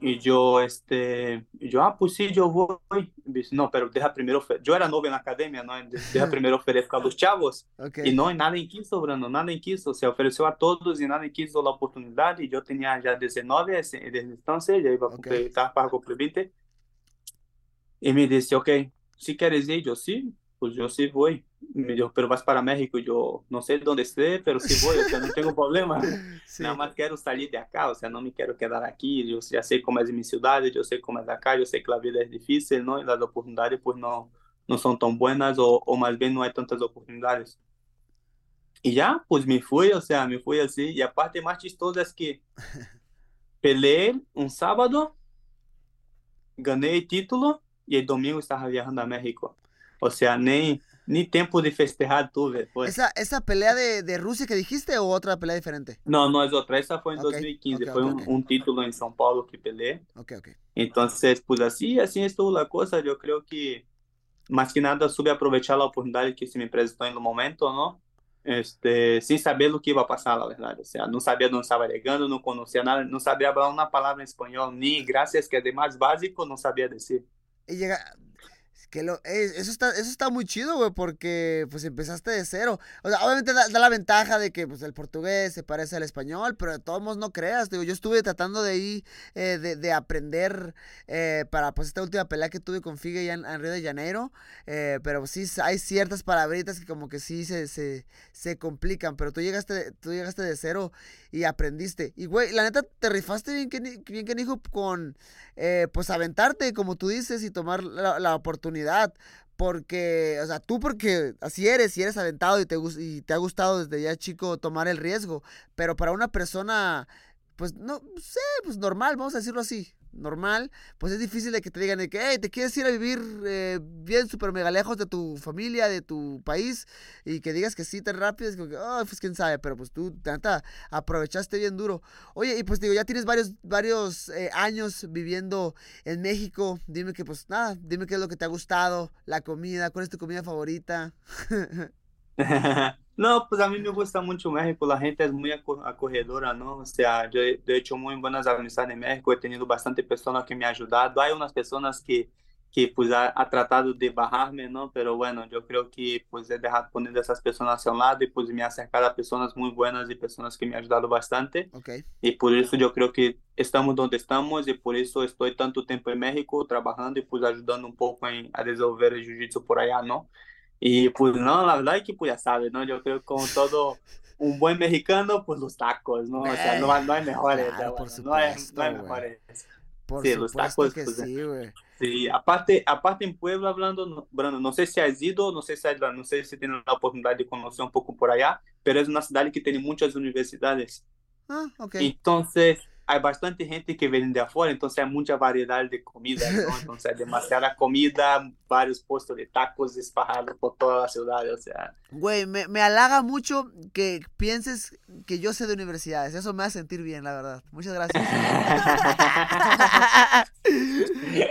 Y yo, este, y yo, ah, pues sí, yo voy. Y dice, no, pero deja primero, ofe-". yo era novio en la academia, ¿no? Deja primero ofrecer a los chavos. ok. Y no, nadie quiso, Brando, nadie quiso. Se ofreció a todos y nadie quiso la oportunidad. Y yo tenía ya 19 ese- desde entonces, ya iba a Ok. cumplir, estaba para cumplir 20. Y me dice, ok, si quieres ir, yo sí, pues yo sí voy. Me dijo, pero vas para México. Yo no sé dónde esté, pero sí voy, o sea, no tengo problema. Sí. Nada más quero salir de acá, o sea, no me quiero quedar aquí. Yo ya sé cómo es mi ciudad, yo sé cómo es acá, yo sé que la vida es difícil, ¿no? Y las oportunidades pues no, no son tan buenas o, o más bien no hay tantas oportunidades. Y ya, pues me fui, o sea, me fui así. Y aparte más chistoso es que peleé un sábado, gané el título el domingo estaba viajando a México. O sea, ni, ni tiempo de festejar tuve, pues. ¿Esa, ¿Esa pelea de, de Rusia que dijiste o otra pelea diferente? No, no es otra, esa fue en Ok, 2015, ok, fue ok, un, un título en São Paulo que peleé. Ok, ok. Entonces, pues así, así estuvo la cosa. Yo creo que más que nada supe aprovechar la oportunidad que se me presentó en el momento, ¿no? Este, sin saber lo que iba a pasar, la verdad. O sea, no sabía dónde estaba llegando, no conocía nada, no sabía hablar una palabra en español, ni gracias, que además básico no sabía decir. Y llega. Que lo, eh, eso, está, eso está muy chido, güey, porque pues empezaste de cero. O sea, obviamente da, la ventaja de que pues el portugués se parece al español, pero de todos modos no creas. Digo, yo estuve tratando de ir, eh, de, de aprender eh, para pues esta última pelea que tuve con Figue en, en Río de Janeiro. eh, pero sí hay ciertas palabritas que como que sí se, se, se complican. Pero tú llegaste, tú llegaste de cero y aprendiste. Y güey, la neta te rifaste bien, que, bien que hijo con eh, pues aventarte, como tú dices, y tomar la, la oportunidad. Porque, o sea, tú porque así eres y eres aventado y te, y te ha gustado desde ya chico tomar el riesgo. Pero para una persona, pues no sé, pues normal, vamos a decirlo así, normal, pues es difícil de que te digan de que, hey, te quieres ir a vivir eh, bien, súper mega lejos de tu familia, de tu país, y que digas que sí tan rápido, es como que, oh, pues quién sabe, pero pues tú, tanta, aprovechaste bien duro. Oye, y pues digo, ya tienes varios, varios eh, años viviendo en México. Dime que, pues nada, dime qué es lo que te ha gustado, la comida, cuál es tu comida favorita. No, pues a mí me gusta mucho México, la gente es muy aco- acogedora, ¿no? O sea, yo yo he hecho muy buenas amistades en México, he tenido bastante personas que me han ayudado. Hay unas personas que, que pues ha, ha tratado de bajarme, ¿no? Pero bueno, yo creo que pues he dejado poner esas personas a un lado y pues me he acercado a personas muy buenas y personas que me han ayudado bastante. Ok. Y por eso yo creo que estamos donde estamos y por eso estoy tanto tiempo en México trabajando y pues ayudando un poco en, a desenvolver el jiu-jitsu por allá, ¿no? Y pues no, la verdad es que pues ya sabes, ¿no? Yo creo que como todo un buen mexicano, pues los tacos, ¿no? O sea, no, hay- no hay mejores, Claro, por no hay, no hay mejores. Por Sí, los tacos, que pues, sí, güey. Sí, aparte, aparte en Puebla, hablando, no- Brando, no sé si has ido, no sé si, has- no sé si tienes la oportunidad de conocer un poco por allá, pero es una ciudad que tiene muchas universidades. Ah, ok. Entonces, hay bastante gente que viene de afuera, entonces hay mucha variedad de comida, ¿no? Entonces hay demasiada comida, varios puestos de tacos esparrados por toda la ciudad, o sea. Güey, me, me halaga mucho que pienses que yo sé de universidades. Eso me hace sentir bien, la verdad. Muchas gracias.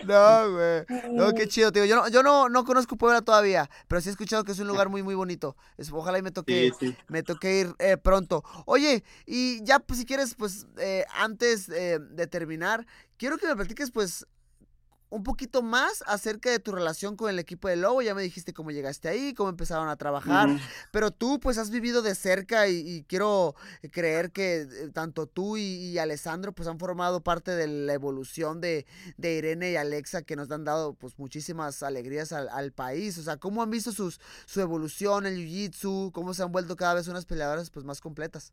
no, güey. No, qué chido, tío. Yo, no, yo no, no conozco Puebla todavía, pero sí he escuchado que es un lugar muy, muy bonito. Es, ojalá y me toque, Sí, sí. me toque ir eh, pronto. Oye, y ya, pues si quieres, pues eh, antes eh, de terminar, quiero que me platiques, pues, un poquito más acerca de tu relación con el equipo de Lobo. Ya me dijiste cómo llegaste ahí, cómo empezaron a trabajar. Pero tú, pues, has vivido de cerca y, y quiero creer que eh, tanto tú y, y Alessandro, pues, han formado parte de la evolución de, de Irene y Alexa que nos han dado, pues, muchísimas alegrías al, al país. O sea, ¿cómo han visto sus, su evolución en Jiu-Jitsu? ¿Cómo se han vuelto cada vez unas peleadoras, pues, más completas?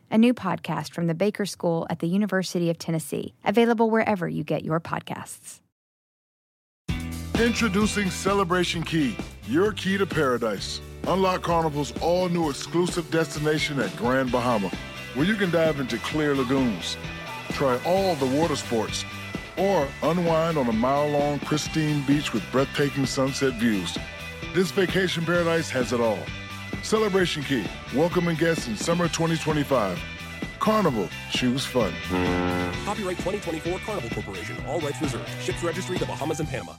a new podcast from the Baker School at the University of Tennessee, available wherever you get your podcasts. Introducing Celebration Key, your key to paradise. Unlock Carnival's all new exclusive destination at Grand Bahama, where you can dive into clear lagoons, try all the water sports, or unwind on a mile long, pristine beach with breathtaking sunset views. This vacation paradise has it all Celebration Key, welcoming guests in summer 2025. Carnival, choose fun. Copyright 2024 Carnival Corporation, all rights reserved. Ships registry the Bahamas and Panama.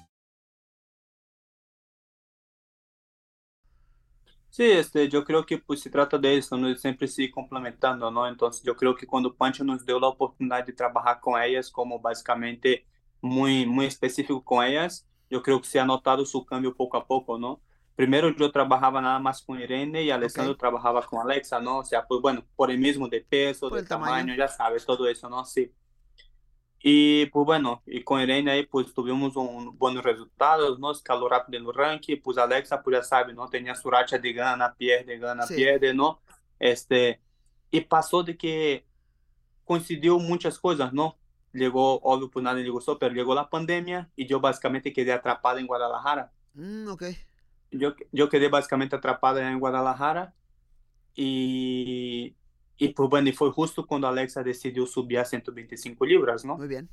Sí, este, yo creo que pues se trata de eso, ¿no? Siempre se complementando, ¿no? Entonces yo creo que cuando Pancho nos dio la oportunidad de trabajar con ellas, como básicamente muy, muy específico con ellas, yo creo que se ha notado su cambio poco a poco, ¿no? Primero yo trabajaba nada más con Irene y Alessandro trabajaba con Alexa, ¿no? O sea, pues bueno, por el mismo de peso, de tamaño, ya sabes, todo eso, ¿no? Sí. Y pues bueno, y con Irene ahí pues tuvimos un, buenos resultados, ¿no? Escaló rápido en el ranking, pues Alexa pues ya sabe, ¿no? Tenía su racha de gana, pierde, gana, pierde, ¿no? Este, y pasó de que coincidió muchas cosas, ¿no? Llegó, obvio, pues nada le gustó, pero llegó la pandemia y yo básicamente quedé atrapado en Guadalajara. Mm, ok yo, yo quedé básicamente atrapada en Guadalajara y, y pues bueno, y fue justo cuando Alexa decidió subir a 125 libras, ¿no? Muy bien.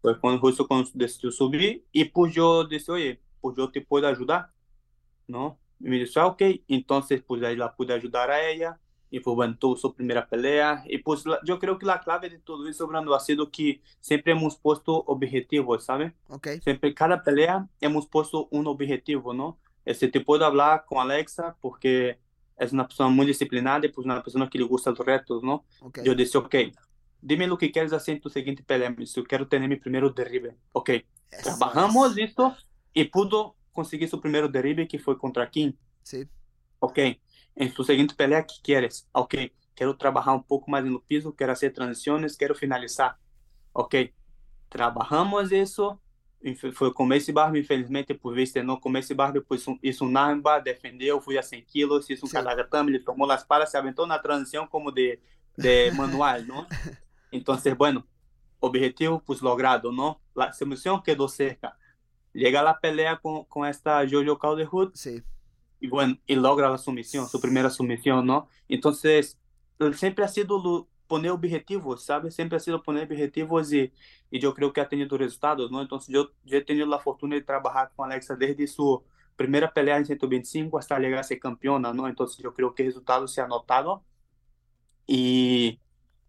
Fue cuando, justo cuando decidió subir y pues yo dije, oye, pues yo te puedo ayudar, ¿no? Y me dice, ah, ok, entonces pues ahí la pude ayudar a ella y pues bueno, tuvo su primera pelea y pues yo creo que la clave de todo eso, Brando, ha sido que siempre hemos puesto objetivos, ¿sabes? Ok. Siempre, cada pelea hemos puesto un objetivo, ¿no? Este, te puedo hablar con Alexa porque es una persona muy disciplinada y pues una persona que le gusta los retos, ¿no? Okay. Yo decía, ok, dime lo que quieres hacer en tu siguiente pelea. Yo quiero tener mi primer derribe. Ok, Eso trabajamos, es. listo, y pudo conseguir su primer derribe que fue contra Kim. Sí. Ok, en tu siguiente pelea, ¿qué quieres? Ok, quiero trabajar un poco más en el piso, quiero hacer transiciones, quiero finalizar. Ok, trabajamos eso, foi com esse barba, infelizmente, por vista não com esse barba, pois isso um Namba defendeu, fui a 100 quilos, isso um Kalagatama, ele tomou as palas, se aventou na transição como de, de manual, não? Então, bueno, objetivo pues logrado, não? La sumisión quedou cerca. Llega a pelea com, com esta Jojo Calderwood. Sí. Y bueno, y logra la sumisión, su primera sumisión, ¿no? Entonces, siempre ha sido poner objetivos, ¿sabes? Siempre ha sido poner objetivos y, y yo creo que ha tenido resultados, ¿no? Entonces yo, yo he tenido la fortuna de trabajar con Alexa desde su primera pelea en 125 hasta llegar a ser campeona, ¿no? Entonces yo creo que el resultado se ha notado y,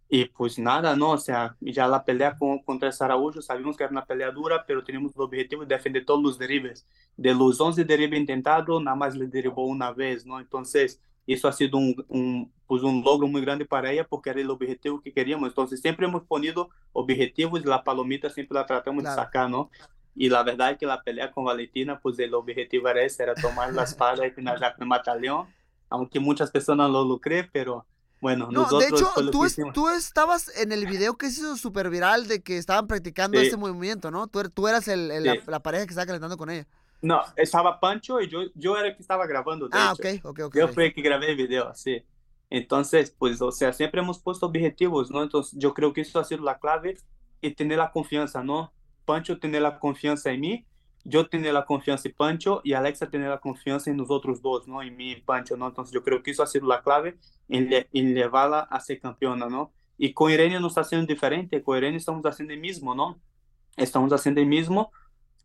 y pues nada, ¿no? O sea, ya la pelea con, contra Saraújo, sabíamos que era una pelea dura, pero teníamos el objetivo de defender todos los derribes. De los 11 derribes intentados, nada más le derribó una vez, ¿no? Entonces isso ha sido um, um, pues un logro muito grande para ela porque era o objetivo que queríamos. Então, sempre hemos ponido objetivos e a palomita sempre la tratamos claro. de sacar, ¿no? E a verdade é que a pelea com Valentina, pues o objetivo era esse, era tomar la espada y finalizar con el mataleón, aunque muchas personas no lo creen, pero bueno, no, nosotros de hecho, tú, es, tú, estabas en el video que se hizo súper viral de que estaban practicando sí. este movimiento, ¿no? Tú, er, tú eras el, el, sí. la, la, pareja que estaba calentando con ella. Não, estava Pancho e eu, era que estava gravando. Ah, ok, ok, ok. Eu fui que gravei o vídeo, assim. Então, pues, o sempre hemos puesto objetivos, não? Então, eu creio que isso ha sido a clave e ter a confiança, não? Pancho ter a confiança em mim, eu ter a confiança em Pancho e Alexa ter a confiança em nos outros dois, não? Em mim e Pancho, não? Então, eu creio que isso ha sido a clave em, em levá-la a ser campeona, não? E com Irene não está sendo diferente, com Irene estamos fazendo o mesmo, não? Estamos fazendo o mesmo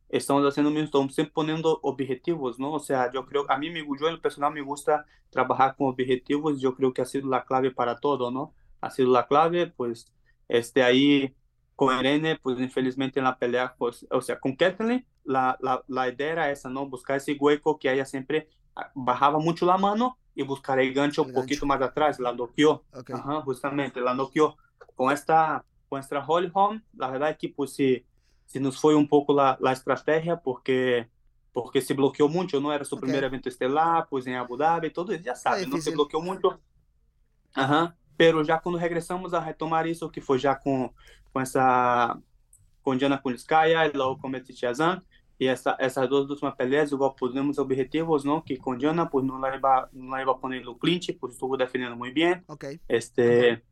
estamos haciendo mismo, estamos siempre poniendo objetivos, ¿no? O sea, yo creo, a mí me, yo en el personal me gusta trabajar con objetivos, yo creo que ha sido la clave para todo, ¿no? Ha sido la clave, pues, este, ahí con Irene, pues, infelizmente en la pelea, pues, o sea, con Kathleen, la, la, la idea era esa, ¿no? Buscar ese hueco que ella siempre bajaba mucho la mano y buscar el gancho el un gancho. poquito más atrás, la noqueó, okay. Ajá, justamente, la noqueó. Con esta, con esta Holly Home, la verdad es que, pues, sí, se nos foi um pouco a, a estratégia, porque porque se bloqueou muito, não era seu okay. primeiro evento estelar, pois em Abu Dhabi, todo já sabe, é não se bloqueou muito. Aham. Pero já quando regressamos a retomar isso, que foi já com, com essa com Diana Kunitskaya e logo com Metichazan, e essa, essas duas últimas peleas, igual pusemos objetivos, ¿no? Que con Diana, la iba, no la iba a poner el clinch, pues estuvo defendiendo muy bien. Okay. Este, okay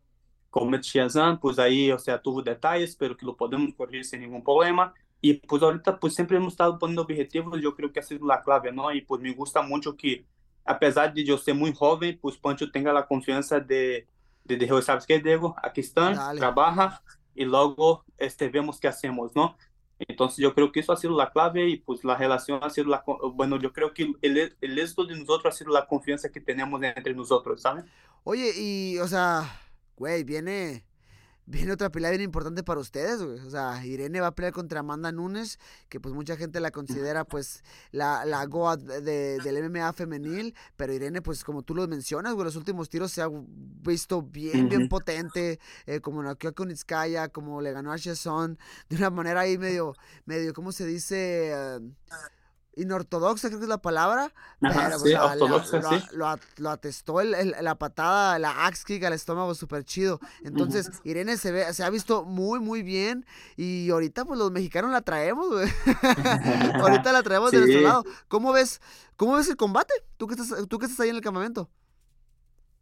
como Xiazan, pois aí, ou seja, tuvo detalhes, espero que lo podemos correr sem nenhum problema. E pois ahorita, pois sempre hemos estado pondo objetivos, eu creio que essa é a clave, não? E pois me gusta muito que, apesar de eu ser muito jovem, pois Pancho tenha a confiança de, de, de sabes que, Diego, aqui estão, trabalha, e logo este, vemos que hacemos, não? Então, eu creio que isso ha sido a clave e pues a relação ha sido la bueno, eu creio que o êxito de nós ha sido a confiança que temos entre nós, sabe? Oye, e, o sea, güey, viene, viene otra pelea bien importante para ustedes, güey. O sea, Irene va a pelear contra Amanda Nunes, que pues mucha gente la considera pues la, la Goa de, del MMA femenil, pero Irene pues como tú lo mencionas, güey, los últimos tiros se ha visto bien, bien potente, eh, como noqueó con Itzkaya, como le ganó a Chesson, de una manera ahí medio, medio, ¿cómo se dice? Uh, inortodoxa, creo que es la palabra. pero, sí, o ortodoxa, lo, sí. Lo, lo, atestó el, el, la patada, la axe kick al estómago súper chido. Entonces, uh -huh. Irene se, ve, se ha visto muy, muy bien. Y ahorita, pues los mexicanos la traemos, güey. ahorita la traemos sí. de nuestro lado. ¿Cómo ves, ¿Cómo ves el combate? ¿Tú que, estás, ¿Tú que estás ahí en el campamento?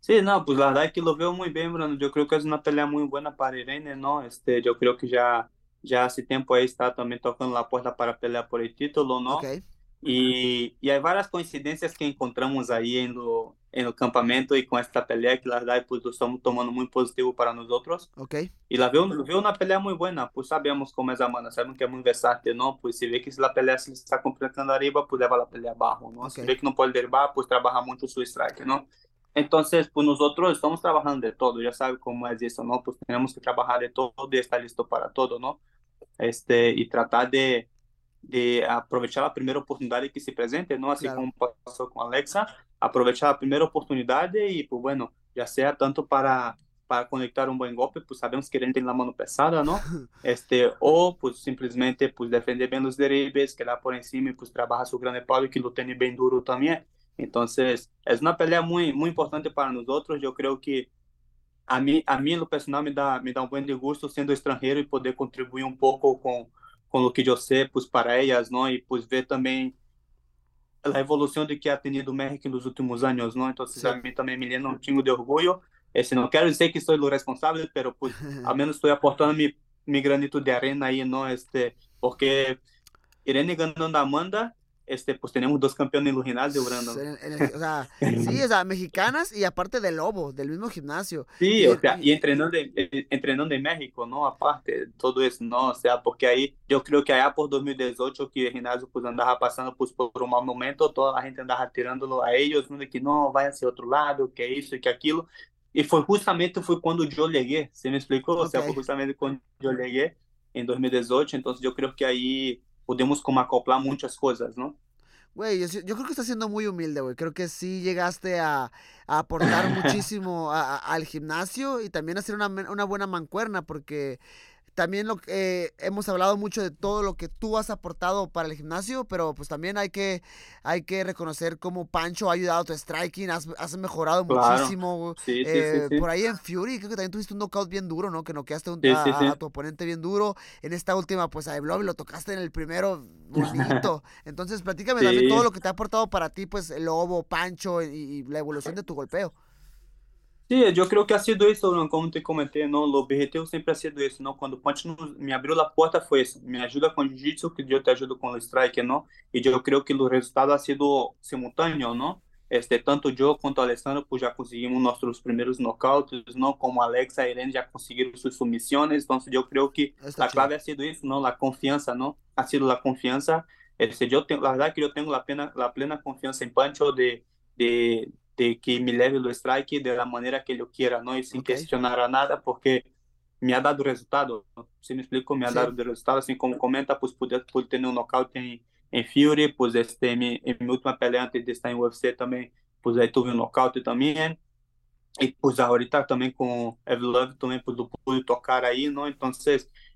Sí, no, pues la verdad es que lo veo muy bien, Bruno. Yo creo que es una pelea muy buena para Irene, ¿no? Este, yo creo que ya, ya hace tiempo ahí está también tocando la puerta para pelear por el título, ¿no? Okay. E, e há várias coincidências que encontramos aí no, no campamento e com esta pelea que, na verdade, pues, estamos tomando muito positivo para nós outros. Ok. E la viu, viu uma pelea muito boa, pues sabemos como é a mana, sabemos que é muito versátil, não? Pues se vê que se a pelea se está completando arriba, pues leva a pelea abaixo, não? Okay. Se vê que não pode derrubar, pues trabalha muito su strike, não? Então, pues nosotros estamos trabalhando de todo, já sabe como é isso, não? Pues temos que trabalhar de todo e estar listo para todo, não? Este, e tratar de de aprovechar a primeira oportunidade que se presente, não assim claro. como passou com a Alexa, aprovechar a primeira oportunidade e, pues, bueno, já seja tanto para para conectar um bom golpe, pues sabemos que ele tem a mão pesada, não? Este, ou pues simplesmente pues defender bem os derribes, quedar por cima e pues trabalhar seu grande pau que tem bem duro também. Então, é uma pelea muito muito importante para nós outros. Eu creio que a mim a mim no personal me dá me dá um bom de gosto sendo estrangeiro e poder contribuir um pouco com com o que eu sei pues, para elas, não? E pues ver também a evolução de que ha tenido México nos últimos anos, não? Então, a mim também me llena um chingo de orgulho. Esse não quero dizer que sou o responsável, pero pues, ao menos estou aportando mi, mi granito de arena aí, não? Este, porque Irene ganhando a Amanda este, pues tenemos dos campeones en los gimnasios, Brandon. En, el, o sea, sí, o sea, mexicanas y aparte de Lobo, del mismo gimnasio. Sí, y, o sea, y entrenando, en, entrenando en México, ¿no? Aparte, todo eso, ¿no? O sea, porque ahí, yo creo que allá por 2018 que el gimnasio pues andaba pasando pues, por un mal momento, toda la gente andaba tirándolo a ellos, ¿no? De que no, vaya hacia otro lado, que eso y que aquilo. Y fue justamente fue cuando yo llegué, ¿se me explicó? Okay. O sea, fue justamente cuando yo llegué en 2018, entonces yo creo que ahí podemos como acoplar muchas cosas, ¿no? Güey, yo, creo que estás siendo muy humilde, güey. Creo que sí llegaste a, a aportar muchísimo a, a, al gimnasio y también a hacer una, una buena mancuerna, porque también lo eh, hemos hablado mucho de todo lo que tú has aportado para el gimnasio, pero pues también hay que, hay que reconocer cómo Pancho ha ayudado a tu striking, has, has mejorado claro. muchísimo. Sí, eh, sí, sí, por ahí en Fury, creo que también tuviste un knockout bien duro, ¿no? Que noqueaste un, a, a, tu oponente bien duro. En esta última, pues a Blob lo tocaste en el primero bonito. Entonces, platícame también todo lo que te ha aportado para ti, pues el lobo, Pancho y, y la evolución de tu golpeo. Sim, eu creio que ha sido isso, como te comentei, não, o objetivo sempre ha sido isso, não, quando o Ponte me abriu a porta foi isso, me ajuda com o jiu-jitsu, que eu te ajudo com o strike, não, e eu creio que o resultado ha sido simultâneo, não, este, tanto eu quanto o Alessandro pues, já conseguimos nossos primeiros knockouts, não, como Alex e Irene já conseguiram suas submissões, então eu creio que a clave ha sido isso, não, a confiança, não, ha sido a confiança, este, eu tenho, a verdade que eu tenho a plena, plena confiança em Pancho de, de de que me leve o strike de la manera que eu queira, não e sem okay. questionar a nada, porque me ha dado resultado. Se me explico, me ha dado resultado, assim como comenta, pues pude, pude ter um nocaute em, em Fury, pues este, em, em minha última pelea antes de estar em UFC também, pues aí tive um nocaute também. E pues ahorita também com Ev Love também pues, pude tocar aí, não? Então,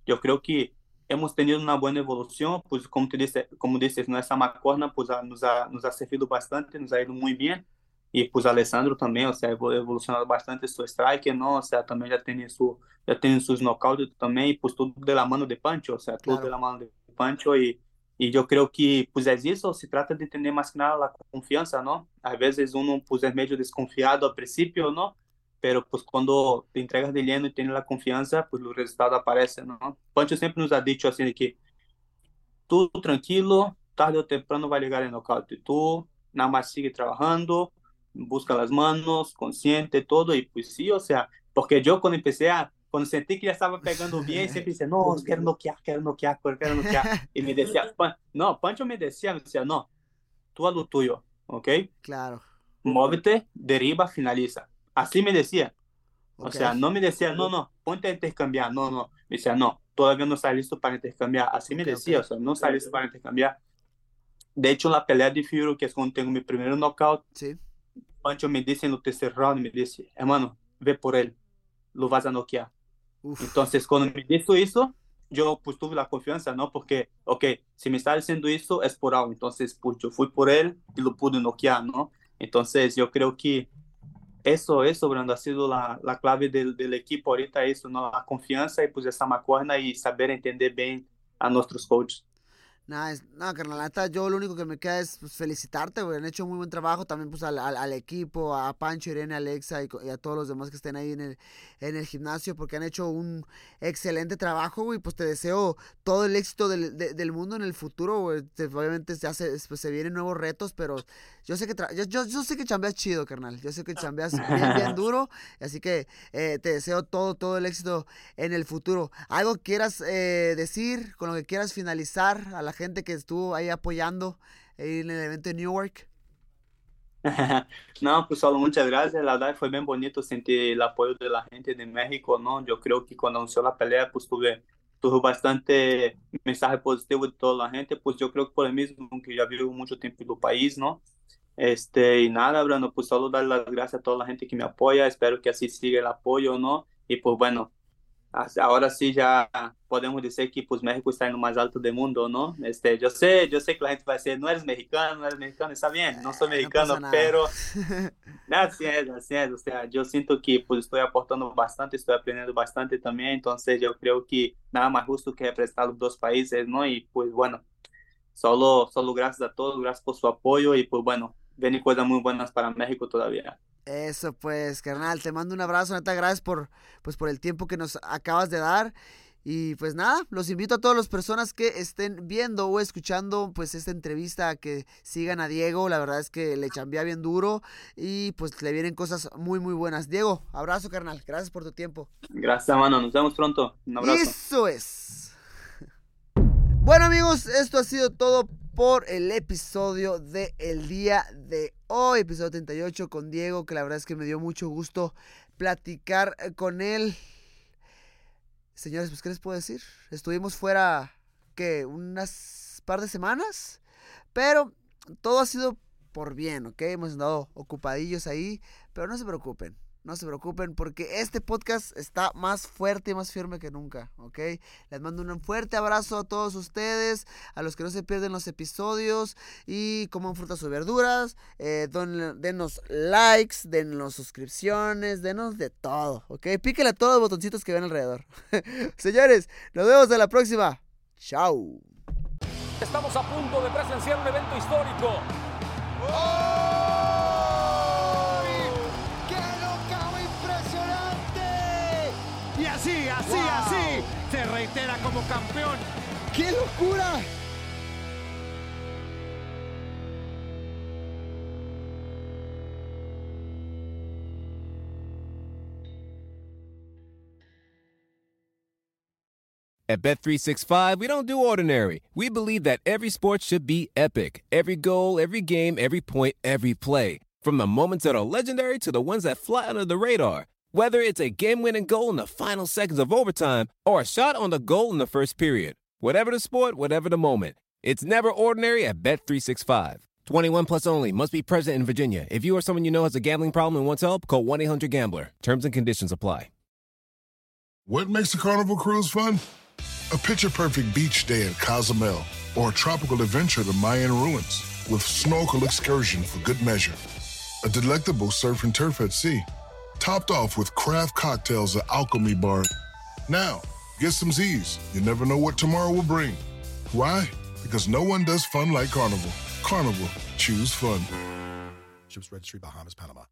eu creio que hemos tenido una buena evolución, pues como te dice, como dices, nuestra macorna pues nos ha, nos ha servido bastante, nos ha ido muy bien e pois Alessandro também, ou é seja, evolucionou bastante o seu strike, não, ou seja, também já tem isso, já tem seus nocaute também, pois tudo de la mano de Pancho, ou é seja, tudo claro. de la mano de Pancho e e eu creio que pois é isso, se trata de ter mais que nada a confiança, não? Às vezes um pois é meio desconfiado ao princípio, não? Pero pues quando te entregas de lleno e tem a confiança, pues o resultado aparece, não? Pancho sempre nos ha dicho assim que tudo tranquilo, tarde ou temprano vai ligar em nocaute. Tu, na mais sigue trabalhando, busca las manos, consciente, todo, y pues sí, o sea, porque yo cuando empecé a, cuando sentí que ya estaba pegando bien, siempre decía, no, quiero noquear, quiero noquear, quiero noquear, y me decía, no, Pancho me decía, me decía, no, tú a lo tuyo, ¿ok? Claro. Móvete, deriva, finaliza. Así me decía. O sea, no me decía, no, no, ponte a intercambiar, no, no. Me decía, no, todavía no está listo para intercambiar. Así me decía, o sea, no está listo para intercambiar. De hecho, la pelea de Fury, que es cuando tengo mi primer knockout, sí. Pancho me dice en el tercer round, me dice, hermano, ve por él, lo vas a noquear. Uf. Entonces, cuando me dijo eso, yo pues tuve la confianza, ¿no? Porque, ok, si me está diciendo eso, es por algo. Entonces, pues yo fui por él y lo pude noquear, ¿no? Entonces, yo creo que eso, eso, Brando, ha sido la, la clave del, del, equipo ahorita, eso, ¿no? La confianza y pues esa macuarna y saber entender bien a nuestros coaches. Nada, no, carnal, neta, yo lo único que me queda es pues, felicitarte, güey. Han hecho muy buen trabajo también pues al, al, al equipo, a Pancho, Irene, Alexa y, y, a todos los demás que estén ahí en el, en el gimnasio porque han hecho un excelente trabajo, güey. Pues te deseo todo el éxito del, de, del mundo en el futuro, güey. Te, obviamente ya se, pues, se vienen nuevos retos, pero yo sé que yo, yo, yo, sé que chambeas chido, carnal. Yo sé que chambeas bien, bien duro. Así que eh, te deseo todo, todo el éxito en el futuro. ¿Algo quieras eh, decir, con lo que quieras finalizar a la gente que estuvo ahí apoyando en el evento de Newark? no, pues solo muchas gracias. La verdad fue bien bonito sentir el apoyo de la gente de México, ¿no? Yo creo que cuando anunció la pelea, pues tuve, tuve bastante mensaje positivo de toda la gente, pues yo creo que por el mismo que ya vivo mucho tiempo en el país, ¿no? Este, y nada, Brando, pues solo dar las gracias a toda la gente que me apoya, espero que así siga el apoyo, ¿no? Y pues bueno, ahora sí ya podemos decir que pues México está en lo más alto del mundo, ¿no? Este, yo sé, yo sé que la gente va a decir, no eres mexicano, no eres mexicano, está bien, no soy mexicano, no pero así es, así es, o sea, yo siento que pues estoy aportando bastante, estoy aprendiendo bastante también, entonces yo creo que nada más justo que representar los dos países, ¿no? Y pues bueno, solo, solo gracias a todos, gracias por su apoyo y pues bueno, vienen cosas muy buenas para México todavía. Eso pues, carnal, te mando un abrazo, neta, gracias por, pues, por el tiempo que nos acabas de dar. Y pues nada, los invito a todas las personas que estén viendo o escuchando pues esta entrevista a que sigan a Diego. La verdad es que le chambea bien duro y pues le vienen cosas muy muy buenas. Diego, abrazo carnal, gracias por tu tiempo. Gracias mano, nos vemos pronto. Un abrazo. Eso es. Bueno amigos, esto ha sido todo por el episodio de el día de hoy, episodio 38 con Diego, que la verdad es que me dio mucho gusto platicar con él. Señores, pues, ¿qué les puedo decir? Estuvimos fuera, ¿qué? Unas par de semanas, pero todo ha sido por bien, ¿ok? Hemos andado ocupadillos ahí, pero no se preocupen. No se preocupen porque este podcast está más fuerte y más firme que nunca, ¿ok? Les mando un fuerte abrazo a todos ustedes, a los que no se pierden los episodios y coman frutas o verduras. Eh, don, denos likes, denos suscripciones, denos de todo, ¿ok? Píquele a todos los botoncitos que ven alrededor. Señores, nos vemos en la próxima. Chao. Estamos a punto de presenciar un evento histórico. ¡Oh! Así, así, wow. así, se reitera como campeón. ¡Qué locura! At Bet365, we don't do ordinary. We believe that every sport should be epic. Every goal, every game, every point, every play. From the moments that are legendary to the ones that fly under the radar. Whether it's a game winning goal in the final seconds of overtime or a shot on the goal in the first period. Whatever the sport, whatever the moment. It's never ordinary at Bet365. 21 plus only must be present in Virginia. If you or someone you know has a gambling problem and wants help, call 1 800 Gambler. Terms and conditions apply. What makes a carnival cruise fun? A picture perfect beach day at Cozumel, or a tropical adventure to Mayan ruins with snorkel excursion for good measure. A delectable surf and turf at sea, topped off with craft cocktails at Alchemy Bar. Now, get some Z's. You never know what tomorrow will bring. Why? Because no one does fun like Carnival. Carnival, choose fun. Ships Registry, Bahamas, Panama.